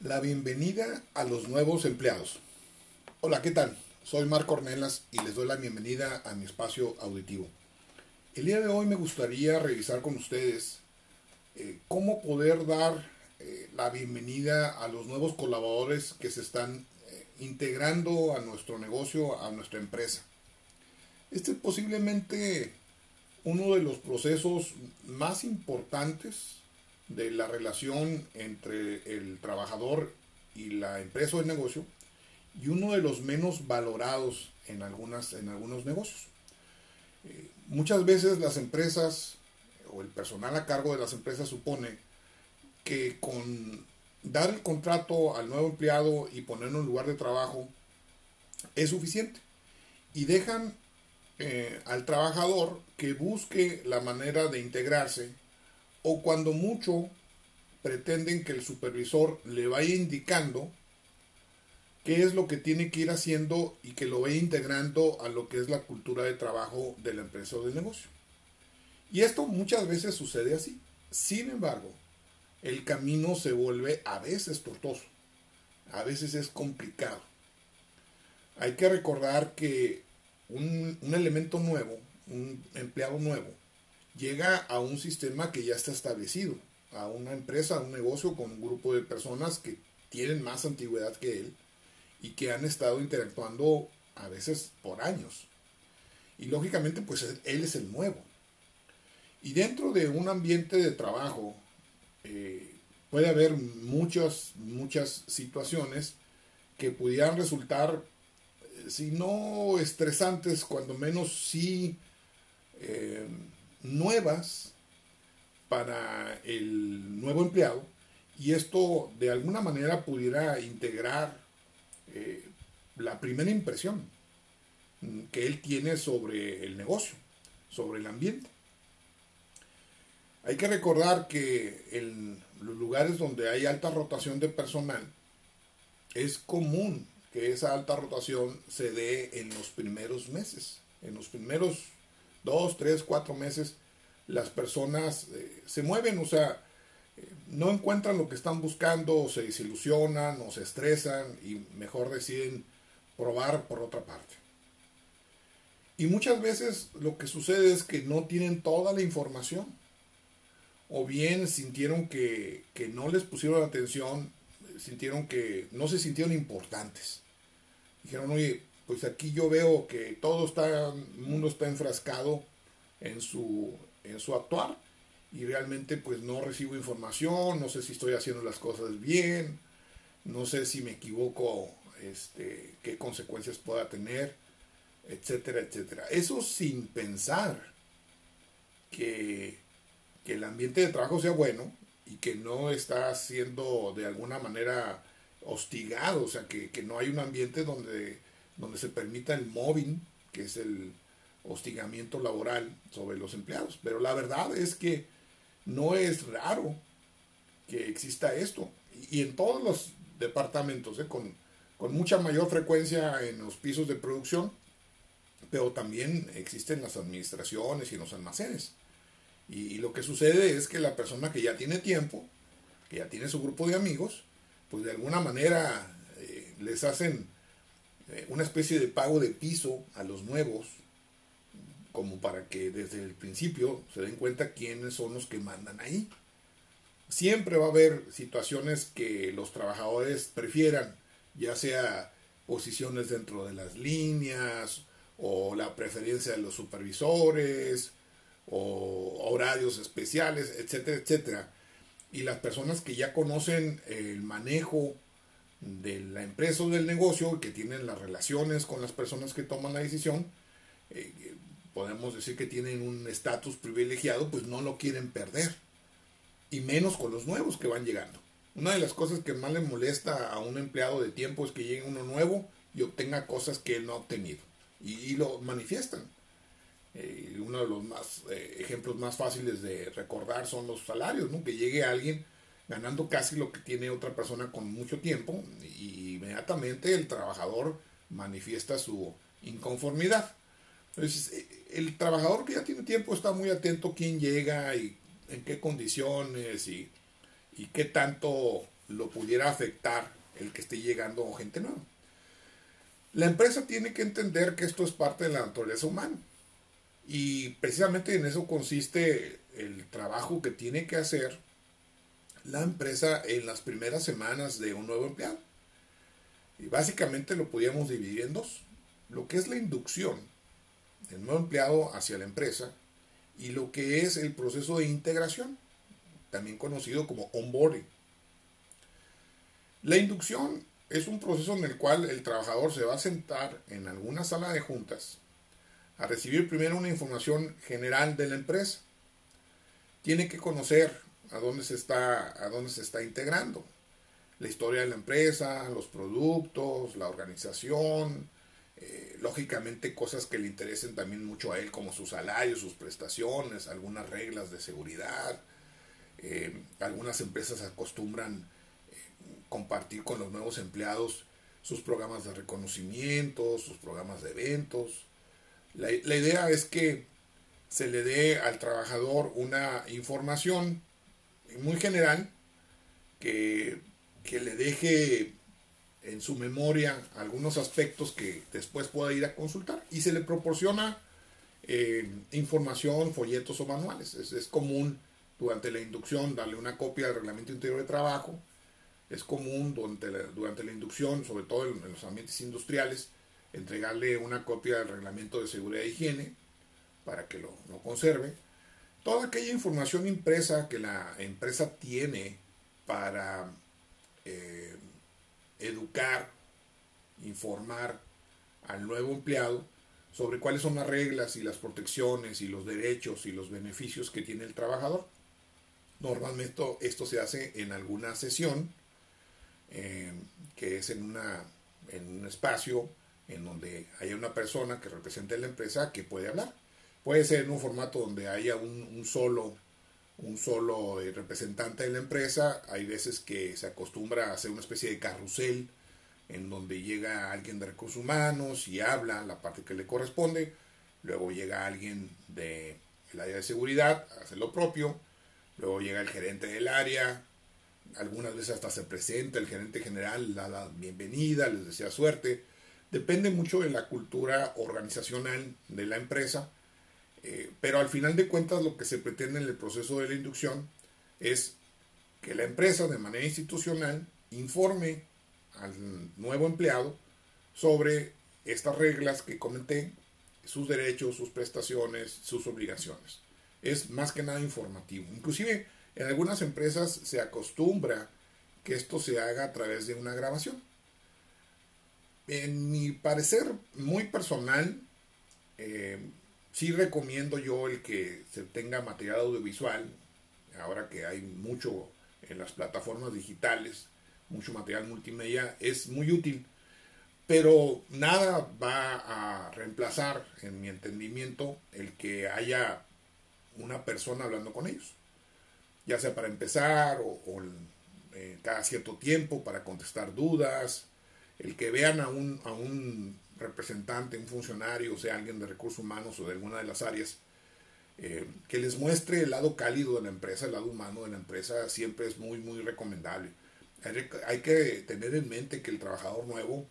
La bienvenida a los nuevos empleados. Hola, ¿qué tal? Soy Marco Ornelas y les doy la bienvenida a mi espacio auditivo. El día de hoy me gustaría revisar con ustedes eh, cómo poder dar eh, la bienvenida a los nuevos colaboradores que se están eh, integrando a nuestro negocio, a nuestra empresa. Este es posiblemente uno de los procesos más importantes de la relación entre el trabajador y la empresa o el negocio y uno de los menos valorados en, algunas, en algunos negocios. Eh, muchas veces las empresas o el personal a cargo de las empresas supone que con dar el contrato al nuevo empleado y ponerlo en lugar de trabajo es suficiente. Y dejan eh, al trabajador que busque la manera de integrarse o cuando mucho pretenden que el supervisor le vaya indicando qué es lo que tiene que ir haciendo y que lo vaya integrando a lo que es la cultura de trabajo de la empresa o del negocio. Y esto muchas veces sucede así. Sin embargo, el camino se vuelve a veces tortuoso, a veces es complicado. Hay que recordar que un, un elemento nuevo, un empleado nuevo, llega a un sistema que ya está establecido, a una empresa, a un negocio con un grupo de personas que tienen más antigüedad que él y que han estado interactuando a veces por años. Y lógicamente pues él es el nuevo. Y dentro de un ambiente de trabajo eh, puede haber muchas, muchas situaciones que pudieran resultar, eh, si no estresantes, cuando menos sí eh, nuevas para el nuevo empleado y esto de alguna manera pudiera integrar eh, la primera impresión que él tiene sobre el negocio, sobre el ambiente. Hay que recordar que en los lugares donde hay alta rotación de personal, es común que esa alta rotación se dé en los primeros meses, en los primeros dos, tres, cuatro meses, las personas eh, se mueven, o sea, no encuentran lo que están buscando, o se desilusionan, o se estresan y mejor deciden probar por otra parte. Y muchas veces lo que sucede es que no tienen toda la información, o bien sintieron que, que no les pusieron atención, sintieron que no se sintieron importantes. Dijeron, oye, pues aquí yo veo que todo está, el mundo está enfrascado en su, en su actuar y realmente pues no recibo información, no sé si estoy haciendo las cosas bien, no sé si me equivoco, este, qué consecuencias pueda tener, etcétera, etcétera. Eso sin pensar que, que el ambiente de trabajo sea bueno y que no está siendo de alguna manera hostigado, o sea, que, que no hay un ambiente donde donde se permita el mobbing, que es el hostigamiento laboral sobre los empleados. Pero la verdad es que no es raro que exista esto. Y en todos los departamentos, ¿eh? con, con mucha mayor frecuencia en los pisos de producción, pero también existen las administraciones y en los almacenes. Y, lo que sucede es que la persona que ya tiene tiempo, que ya tiene su grupo de amigos, pues de alguna manera eh, les hacen eh, una especie de pago de piso a los nuevos, como para que desde el principio se den cuenta quiénes son los que mandan ahí. Siempre va a haber situaciones que los trabajadores prefieran, ya sea posiciones dentro de las líneas, o la preferencia de los supervisores, o horarios especiales, etcétera, etcétera. Y las personas que ya conocen el manejo de la empresa o del negocio que tienen las relaciones con las personas que toman la decisión, eh, podemos decir que tienen un estatus privilegiado, pues no lo quieren perder. Y menos con los nuevos que van llegando. Una de las cosas que más le molesta a un empleado de tiempo es que llegue uno nuevo y obtenga cosas que él no ha obtenido. Y, lo manifiestan. Eh, uno de los más, eh, ejemplos más fáciles de recordar son los salarios, ¿no? Que llegue alguien ganando casi lo que tiene otra persona con mucho tiempo y inmediatamente el trabajador manifiesta su inconformidad. Entonces, eh, el trabajador que ya tiene tiempo está muy atento a quién llega y en qué condiciones y, y qué tanto lo pudiera afectar el que esté llegando gente nueva. La empresa tiene que entender que esto es parte de la naturaleza humana. Y precisamente en eso consiste el trabajo que tiene que hacer la empresa en las primeras semanas de un nuevo empleado. Y básicamente lo podríamos dividir en dos. Lo que es la inducción del nuevo empleado hacia la empresa y lo que es el proceso de integración, también conocido como onboarding. La inducción es un proceso en el cual el trabajador se va a sentar en alguna sala de juntas a recibir primero una información general de la empresa. Tiene que conocer a dónde se está, a dónde se está integrando, la historia de la empresa, los productos, la organización, eh, lógicamente cosas que le interesen también mucho a él, como su salario, sus prestaciones, algunas reglas de seguridad. Eh, algunas empresas acostumbran eh, compartir con los nuevos empleados sus programas de reconocimiento, sus programas de eventos. La, la idea es que se le dé al trabajador una información muy general que, que le deje en su memoria algunos aspectos que después pueda ir a consultar y se le proporciona eh, información, folletos o manuales. Es, común durante la inducción darle una copia del reglamento interior de trabajo. Es común durante la, durante la inducción, sobre todo en, los ambientes industriales, entregarle una copia del reglamento de seguridad e higiene para que lo, conserve. Toda aquella información impresa que la empresa tiene para eh, educar, informar al nuevo empleado sobre cuáles son las reglas y las protecciones y los derechos y los beneficios que tiene el trabajador. Normalmente esto, se hace en alguna sesión, eh, que es en, una, en un espacio en donde haya una persona que represente a la empresa que puede hablar. Puede ser en un formato donde haya un solo un solo eh, representante de la empresa. Hay veces que se acostumbra a hacer una especie de carrusel en donde llega alguien de recursos humanos y habla la parte que le corresponde. Luego llega alguien del área de seguridad, hace lo propio. Luego llega el gerente del área. Algunas veces hasta se presenta el gerente general, da la bienvenida, les desea suerte. Depende mucho de la cultura organizacional de la empresa eh, pero al final de cuentas lo que se pretende en el proceso de la inducción es que la empresa de manera institucional informe al nuevo empleado sobre estas reglas que comenté, sus derechos, sus prestaciones, sus obligaciones. Es más que nada informativo. Inclusive en algunas empresas se acostumbra que esto se haga a través de una grabación. En mi parecer muy personal, eh, Sí recomiendo yo el que se tenga material audiovisual, ahora que hay mucho en las plataformas digitales, mucho material multimedia, es muy útil. Pero nada va a reemplazar, en mi entendimiento, el que haya una persona hablando con ellos. Ya sea para empezar o, eh, cada cierto tiempo para contestar dudas, el que vean a un, a un representante, un funcionario, o sea, alguien de recursos humanos o de alguna de las áreas, eh, que les muestre el lado cálido de la empresa, el lado humano de la empresa, siempre es muy, muy recomendable. Hay, que tener en mente que el trabajador nuevo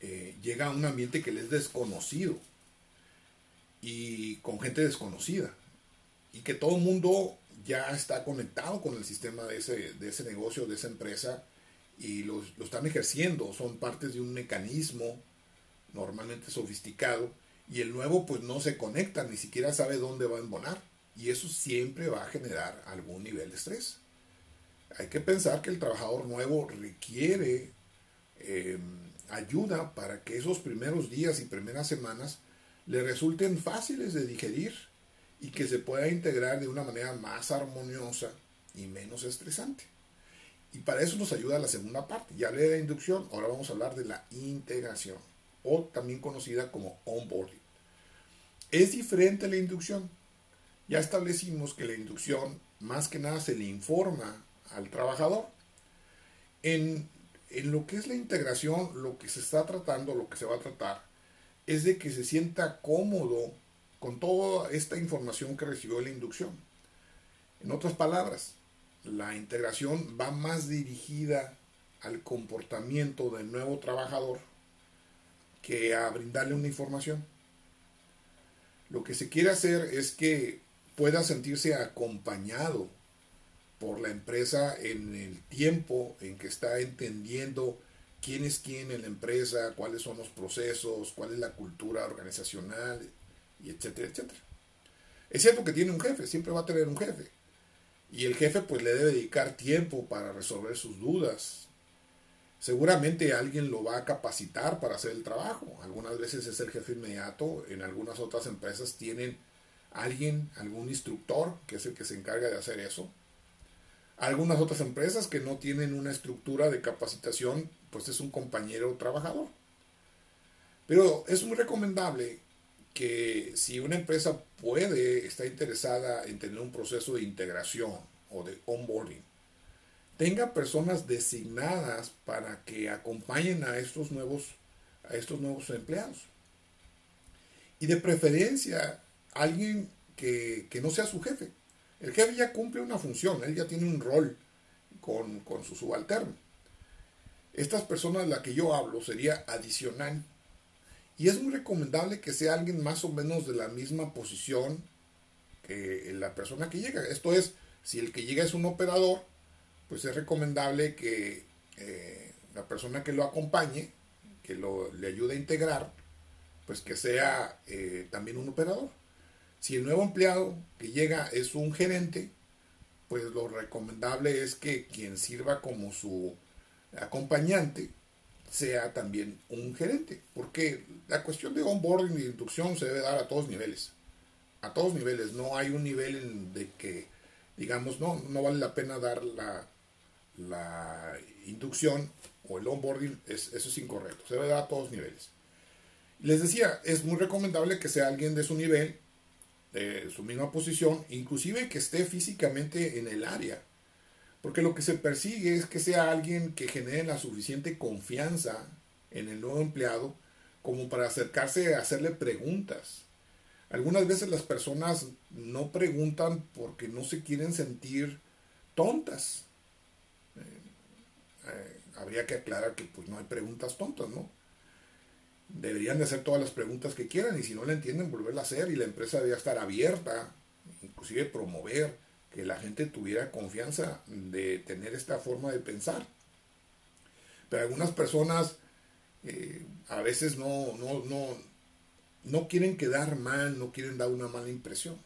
eh, llega a un ambiente que le es desconocido y con gente desconocida y que todo el mundo ya está conectado con el sistema de ese, de ese negocio, de esa empresa y lo, están ejerciendo, son partes de un mecanismo normalmente sofisticado y el nuevo pues no se conecta, ni siquiera sabe dónde va a embonar y eso siempre va a generar algún nivel de estrés. Hay que pensar que el trabajador nuevo requiere em, ayuda para que esos primeros días y primeras semanas le resulten fáciles de digerir y que se pueda integrar de una manera más armoniosa y menos estresante. Y para eso nos ayuda la segunda parte. Ya hablé de la inducción, ahora vamos a hablar de la integración, o también conocida como onboarding. Es diferente la inducción. Ya establecimos que la inducción más que nada se le informa al trabajador. En, en lo que es la integración, lo que se está tratando, lo que se va a tratar, es de que se sienta cómodo con toda esta información que recibió la inducción. En otras palabras, la integración va más dirigida al comportamiento del nuevo trabajador que a brindarle una información. Lo que se quiere hacer es que pueda sentirse acompañado por la empresa en el tiempo en que está entendiendo quién es quién en la empresa, cuáles son los procesos, cuál es la cultura organizacional, y etcétera, etcétera. Es cierto que tiene un jefe, siempre va a tener un jefe. Y el jefe pues le debe dedicar tiempo para resolver sus dudas. Seguramente alguien lo va a capacitar para hacer el trabajo. Algunas veces es el jefe inmediato, en algunas otras empresas tienen alguien, algún instructor, que es el que se encarga de hacer eso. Algunas otras empresas que no tienen una estructura de capacitación, pues es un compañero trabajador. Pero es muy recomendable que si una empresa puede, está interesada en tener un proceso de integración o de onboarding, tenga personas designadas para que acompañen a estos nuevos, a estos nuevos empleados. Y de preferencia, alguien que, no sea su jefe. El jefe ya cumple una función, él ya tiene un rol con, con su subalterno. Estas personas de las que yo hablo sería adicional y es muy recomendable que sea alguien más o menos de la misma posición que la persona que llega. Esto es, si el que llega es un operador, pues es recomendable que eh, la persona que lo acompañe, que lo, le ayude a integrar, pues que sea eh, también un operador. Si el nuevo empleado que llega es un gerente, pues lo recomendable es que quien sirva como su acompañante sea también un gerente, porque la cuestión de onboarding y inducción se debe dar a todos niveles, a todos niveles, no hay un nivel en de que digamos, no, no vale la pena dar la, la inducción o el onboarding, es, eso es incorrecto, se debe dar a todos niveles. Les decía, es muy recomendable que sea alguien de su nivel, de su misma posición, inclusive que esté físicamente en el área porque lo que se persigue es que sea alguien que genere la suficiente confianza en el nuevo empleado como para acercarse a hacerle preguntas. Algunas veces las personas no preguntan porque no se quieren sentir tontas. Eh, eh, habría que aclarar que pues no hay preguntas tontas, ¿no? Deberían de hacer todas las preguntas que quieran y si no la entienden volverla a hacer y la empresa debería estar abierta, inclusive promover que la gente tuviera confianza de tener esta forma de pensar. Pero algunas personas eh, a veces no, no, no, no quieren quedar mal, no quieren dar una mala impresión.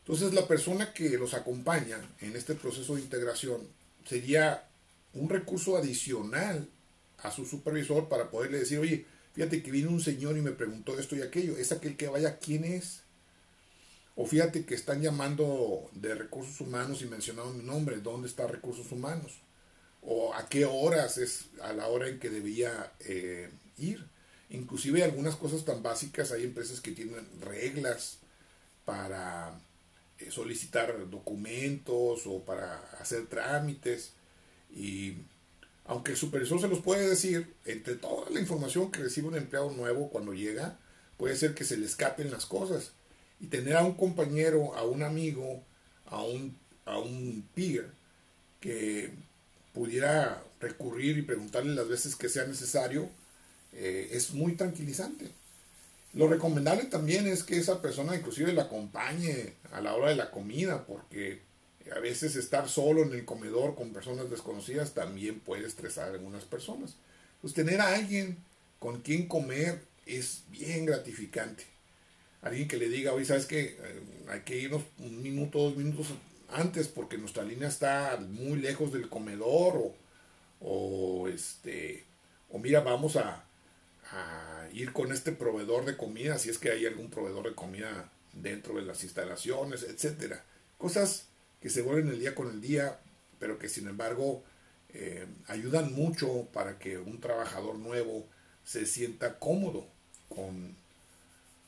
Entonces la persona que los acompaña en este proceso de integración sería un recurso adicional a su supervisor para poderle decir, oye, fíjate que vino un señor y me preguntó esto y aquello, es aquel que vaya, ¿quién es? O fíjate que están llamando de recursos humanos y mencionaron mi nombre, ¿dónde está recursos humanos? O a qué horas es a la hora en que debía eh, ir. Inclusive algunas cosas tan básicas, hay empresas que tienen reglas para eh, solicitar documentos o para hacer trámites. Y aunque el supervisor se los puede decir, entre toda la información que recibe un empleado nuevo cuando llega, puede ser que se le escapen las cosas y tener a un compañero, a un amigo, a un, a un peer que pudiera recurrir y preguntarle las veces que sea necesario, eh, es muy tranquilizante. Lo recomendable también es que esa persona inclusive la acompañe a la hora de la comida, porque a veces estar solo en el comedor con personas desconocidas también puede estresar a algunas personas. Pues tener a alguien con quien comer es bien gratificante alguien que le diga, oye, ¿sabes qué? Eh, hay que irnos un minuto, dos minutos antes porque nuestra línea está muy lejos del comedor o, o este, o mira, vamos a, ir con este proveedor de comida, si es que hay algún proveedor de comida dentro de las instalaciones, etcétera. Cosas que se vuelven el día con el día, pero que sin embargo eh, ayudan mucho para que un trabajador nuevo se sienta cómodo con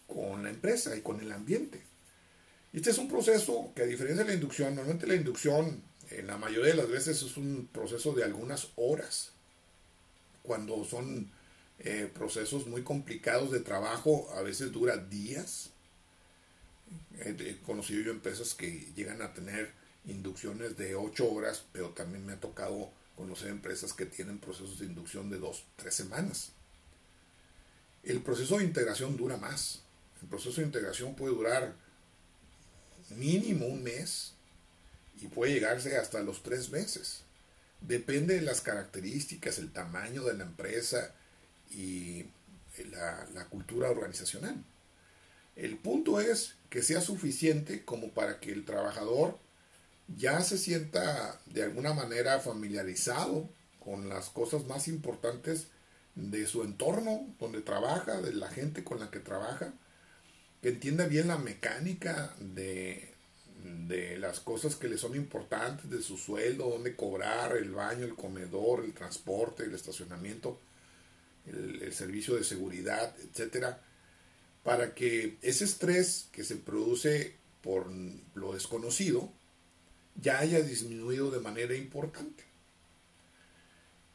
con la empresa y con el ambiente. Este es un proceso que a diferencia de la inducción, normalmente la inducción en la mayoría de las veces es un proceso de algunas horas. Cuando son eh, procesos muy complicados de trabajo, a veces dura días. He conocido yo empresas que llegan a tener inducciones de 8 horas, pero también me ha tocado conocer empresas que tienen procesos de inducción de 2, 3 semanas. El proceso de integración dura más. El proceso de integración puede durar mínimo un mes y puede llegarse hasta los tres meses. Depende de las características, el tamaño de la empresa y la, la cultura organizacional. El punto es que sea suficiente como para que el trabajador ya se sienta de alguna manera familiarizado con las cosas más importantes de su entorno donde trabaja, de la gente con la que trabaja, que entienda bien la mecánica de, de las cosas que le son importantes, de su sueldo, dónde cobrar, el baño, el comedor, el transporte, el estacionamiento, el, servicio de seguridad, etcétera, para que ese estrés que se produce por lo desconocido ya haya disminuido de manera importante.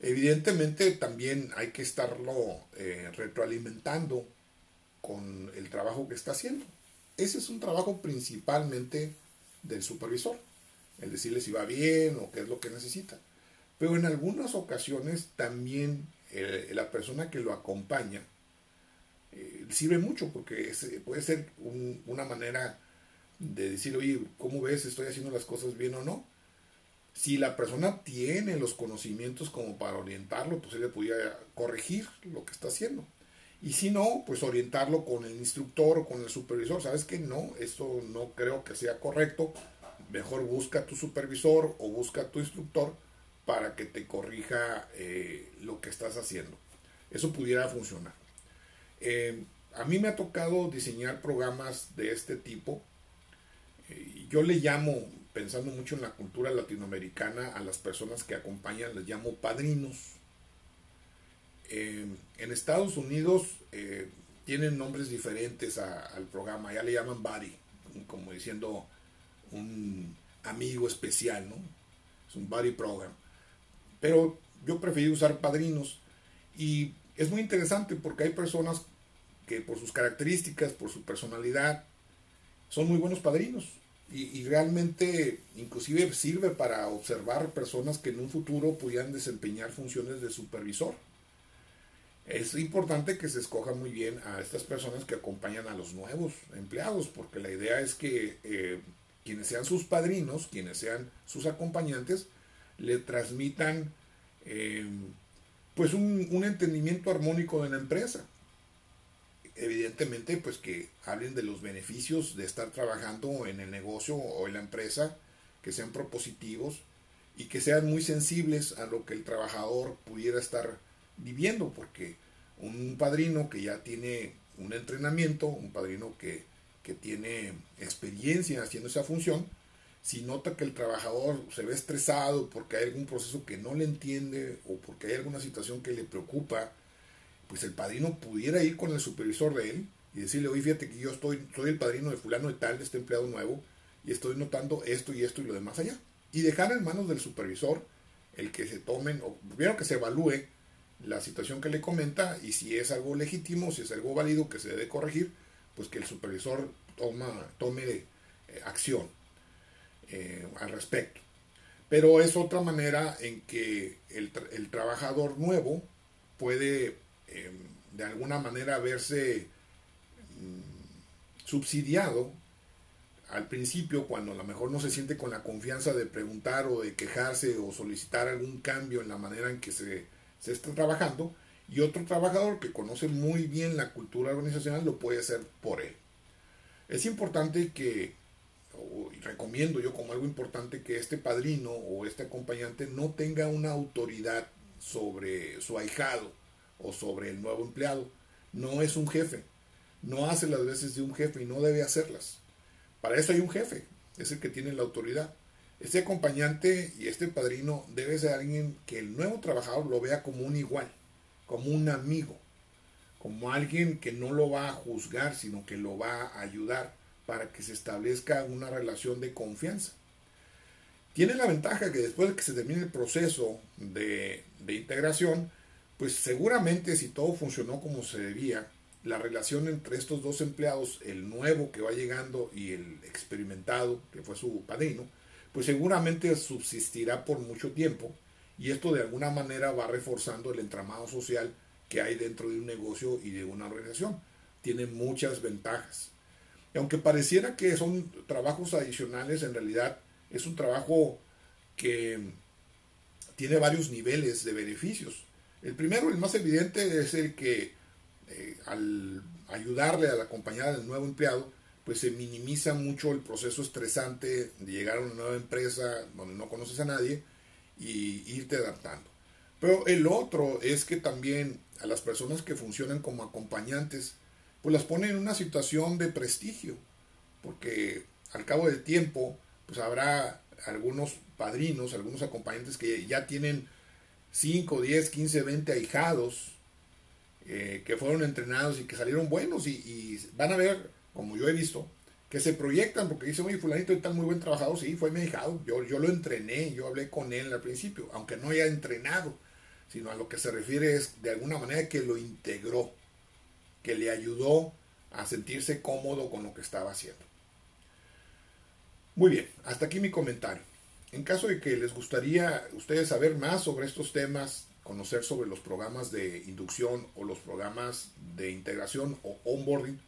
Evidentemente también hay que estarlo eh, retroalimentando con el trabajo que está haciendo. Ese es un trabajo principalmente del supervisor, el decirle si va bien o qué es lo que necesita. Pero en algunas ocasiones también eh, la persona que lo acompaña eh, sirve mucho porque puede ser una manera de decir, oye, ¿cómo ves? ¿Estoy haciendo las cosas bien o no? Si la persona tiene los conocimientos como para orientarlo, pues él le pudiera corregir lo que está haciendo. Y si no, pues orientarlo con el instructor o con el supervisor. ¿Sabes que No, esto no creo que sea correcto. Mejor busca a tu supervisor o busca a tu instructor para que te corrija eh, lo que estás haciendo. Eso pudiera funcionar. Eh, a mí me ha tocado diseñar programas de este tipo. Eh, yo le llamo pensando mucho en la cultura latinoamericana, a las personas que acompañan les llamo padrinos. Eh, en Estados Unidos eh, tienen nombres diferentes al programa, ya le llaman buddy, como diciendo un amigo especial, ¿no? Es un buddy program. Pero yo preferí usar padrinos y es muy interesante porque hay personas que por sus características, por su personalidad, son muy buenos padrinos y, realmente inclusive sirve para observar personas que en un futuro pudieran desempeñar funciones de supervisor. Es importante que se escoja muy bien a estas personas que acompañan a los nuevos empleados, porque la idea es que eh, quienes sean sus padrinos, quienes sean sus acompañantes, le transmitan eh, pues un, entendimiento armónico de la empresa. Evidentemente pues que hablen de los beneficios de estar trabajando en el negocio o en la empresa, que sean propositivos y que sean muy sensibles a lo que el trabajador pudiera estar viviendo, porque un padrino que ya tiene un entrenamiento, un padrino que, que tiene experiencia haciendo esa función, si nota que el trabajador se ve estresado porque hay algún proceso que no le entiende o porque hay alguna situación que le preocupa, pues el padrino pudiera ir con el supervisor de él y decirle, oye, fíjate que yo estoy, soy el padrino de fulano de tal, de este empleado nuevo, y estoy notando esto y esto y lo demás allá. Y dejar en manos del supervisor el que se tomen, o primero que se evalúe la situación que le comenta y si es algo legítimo, si es algo válido que se debe corregir, pues que el supervisor toma, tome eh, acción eh, al respecto. Pero es otra manera en que el, el trabajador nuevo puede Em, de alguna manera verse mm, subsidiado al principio cuando a lo mejor no se siente con la confianza de preguntar o de quejarse o solicitar algún cambio en la manera en que se, se está trabajando y otro trabajador que conoce muy bien la cultura organizacional lo puede hacer por él. Es importante que, y recomiendo yo como algo importante, que este padrino o este acompañante no tenga una autoridad sobre su ahijado o sobre el nuevo empleado. No es un jefe. No hace las veces de un jefe y no debe hacerlas. Para eso hay un jefe, es el que tiene la autoridad. Este acompañante y este padrino debe ser alguien que el nuevo trabajador lo vea como un igual, como un amigo, como alguien que no lo va a juzgar, sino que lo va a ayudar para que se establezca una relación de confianza. Tiene la ventaja que después de que se termine el proceso de, de integración, pues seguramente si todo funcionó como se debía, la relación entre estos dos empleados, el nuevo que va llegando y el experimentado, que fue su padrino, pues seguramente subsistirá por mucho tiempo y esto de alguna manera va reforzando el entramado social que hay dentro de un negocio y de una organización. Tiene muchas ventajas. Y aunque pareciera que son trabajos adicionales, en realidad es un trabajo que tiene varios niveles de beneficios. El primero, el más evidente, es el que eh, al ayudarle a la compañía del nuevo empleado, pues se minimiza mucho el proceso estresante de llegar a una nueva empresa donde no conoces a nadie y irte adaptando. Pero el otro es que también a las personas que funcionan como acompañantes, pues las pone en una situación de prestigio, porque al cabo del tiempo, pues habrá algunos padrinos, algunos acompañantes que ya tienen 5, 10, 15, 20 ahijados eh, que fueron entrenados y que salieron buenos y, van a ver, como yo he visto, que se proyectan porque dicen, oye, fulanito está muy buen trabajador, sí, fue mi ahijado, yo, yo lo entrené, yo hablé con él al principio, aunque no haya entrenado, sino a lo que se refiere es de alguna manera que lo integró, que le ayudó a sentirse cómodo con lo que estaba haciendo. Muy bien, hasta aquí mi comentario. En caso de que les gustaría ustedes saber más sobre estos temas, conocer sobre los programas de inducción o los programas de integración o onboarding,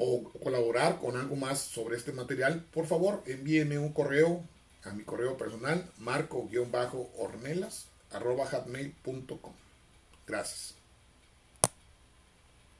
o colaborar con algo más sobre este material, por favor envíenme un correo a mi correo personal marco-ornelas Gracias.